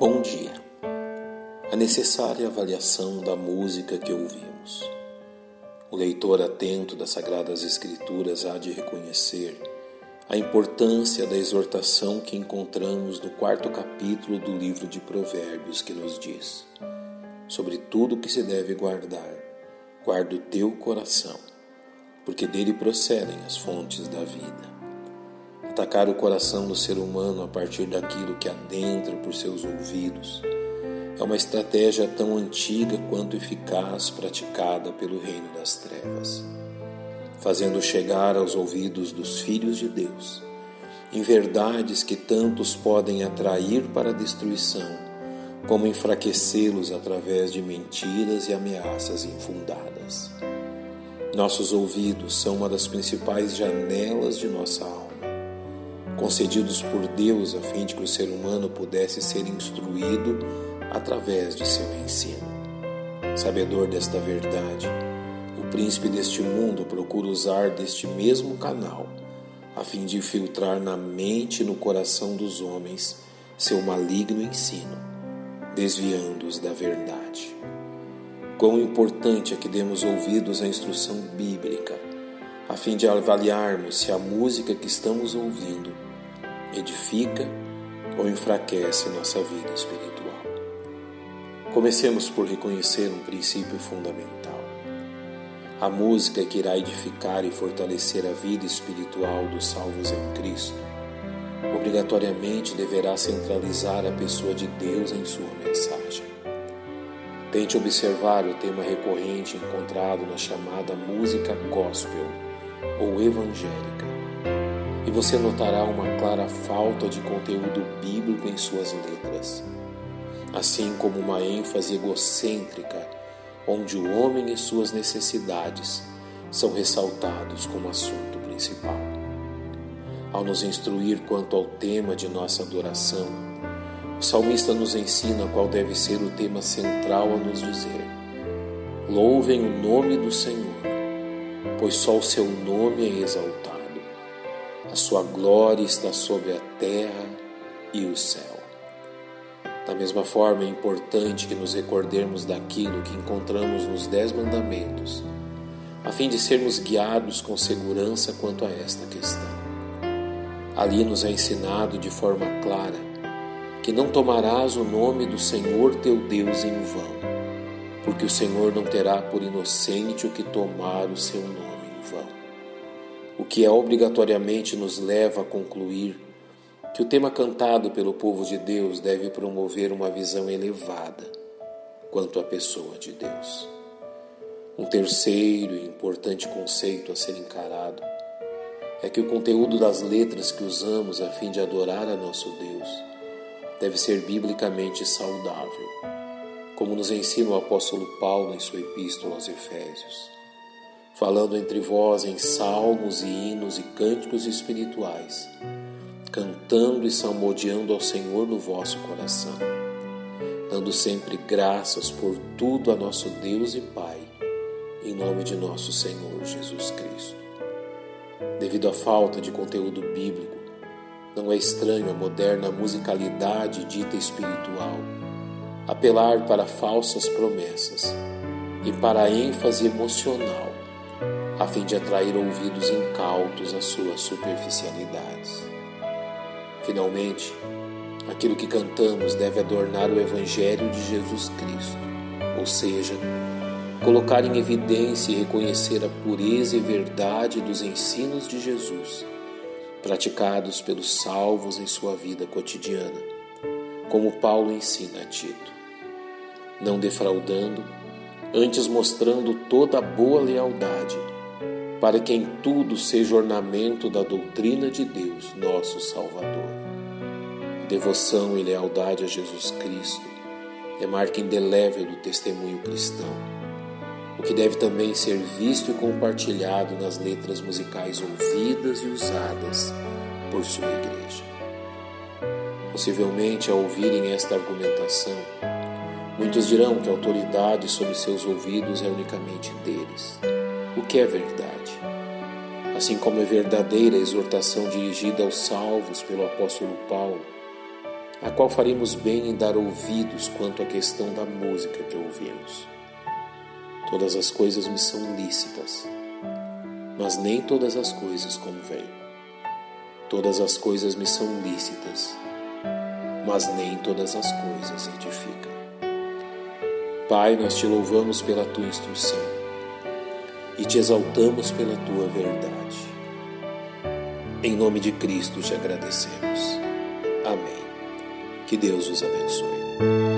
Bom dia. A necessária avaliação da música que ouvimos. O leitor atento das Sagradas Escrituras há de reconhecer a importância da exortação que encontramos no quarto capítulo do livro de Provérbios, que nos diz: Sobre tudo que se deve guardar, guarda o teu coração, porque dele procedem as fontes da vida. Atacar o coração do ser humano a partir daquilo que adentra por seus ouvidos é uma estratégia tão antiga quanto eficaz praticada pelo reino das trevas, fazendo chegar aos ouvidos dos filhos de Deus em verdades que tantos podem atrair para a destruição, como enfraquecê-los através de mentiras e ameaças infundadas. Nossos ouvidos são uma das principais janelas de nossa alma concedidos por Deus a fim de que o ser humano pudesse ser instruído através de seu ensino. Sabedor desta verdade, o príncipe deste mundo procura usar deste mesmo canal a fim de filtrar na mente e no coração dos homens seu maligno ensino, desviando-os da verdade. Quão importante é que demos ouvidos à instrução bíblica, a fim de avaliarmos se a música que estamos ouvindo edifica ou enfraquece nossa vida espiritual. Comecemos por reconhecer um princípio fundamental. A música que irá edificar e fortalecer a vida espiritual dos salvos em Cristo obrigatoriamente deverá centralizar a pessoa de Deus em sua mensagem. Tente observar o tema recorrente encontrado na chamada música gospel ou evangélica e você notará uma clara falta de conteúdo bíblico em suas letras, assim como uma ênfase egocêntrica, onde o homem e suas necessidades são ressaltados como assunto principal. Ao nos instruir quanto ao tema de nossa adoração, o salmista nos ensina qual deve ser o tema central a nos dizer: Louvem o nome do Senhor, pois só o seu nome é exaltado a sua glória está sobre a terra e o céu. Da mesma forma, é importante que nos recordemos daquilo que encontramos nos Dez Mandamentos, a fim de sermos guiados com segurança quanto a esta questão. Ali nos é ensinado de forma clara que não tomarás o nome do Senhor teu Deus em vão, porque o Senhor não terá por inocente o que tomar o seu nome vão o que é obrigatoriamente nos leva a concluir que o tema cantado pelo povo de Deus deve promover uma visão elevada quanto à pessoa de Deus. Um terceiro e importante conceito a ser encarado é que o conteúdo das letras que usamos a fim de adorar a nosso Deus deve ser biblicamente saudável, como nos ensina o apóstolo Paulo em sua epístola aos Efésios falando entre vós em salmos e hinos e cânticos espirituais, cantando e salmodiando ao Senhor no vosso coração, dando sempre graças por tudo a nosso Deus e Pai, em nome de nosso Senhor Jesus Cristo. Devido à falta de conteúdo bíblico, não é estranho a moderna musicalidade dita espiritual apelar para falsas promessas e para a ênfase emocional a fim de atrair ouvidos incautos às suas superficialidades. Finalmente, aquilo que cantamos deve adornar o Evangelho de Jesus Cristo, ou seja, colocar em evidência e reconhecer a pureza e verdade dos ensinos de Jesus, praticados pelos salvos em sua vida cotidiana, como Paulo ensina a Tito, não defraudando, antes mostrando toda a boa lealdade para que em tudo seja ornamento da doutrina de Deus, nosso Salvador. Devoção e lealdade a Jesus Cristo é marca indelével do testemunho cristão, o que deve também ser visto e compartilhado nas letras musicais ouvidas e usadas por sua igreja. Possivelmente, ao ouvirem esta argumentação, muitos dirão que a autoridade sobre seus ouvidos é unicamente deles, o que é verdade assim como é verdadeira a exortação dirigida aos salvos pelo apóstolo Paulo, a qual faremos bem em dar ouvidos quanto à questão da música que ouvimos. Todas as coisas me são lícitas, mas nem todas as coisas convêm. Todas as coisas me são lícitas, mas nem todas as coisas edificam. Pai, nós te louvamos pela tua instrução e te exaltamos pela tua verdade. Em nome de Cristo te agradecemos. Amém. Que Deus os abençoe.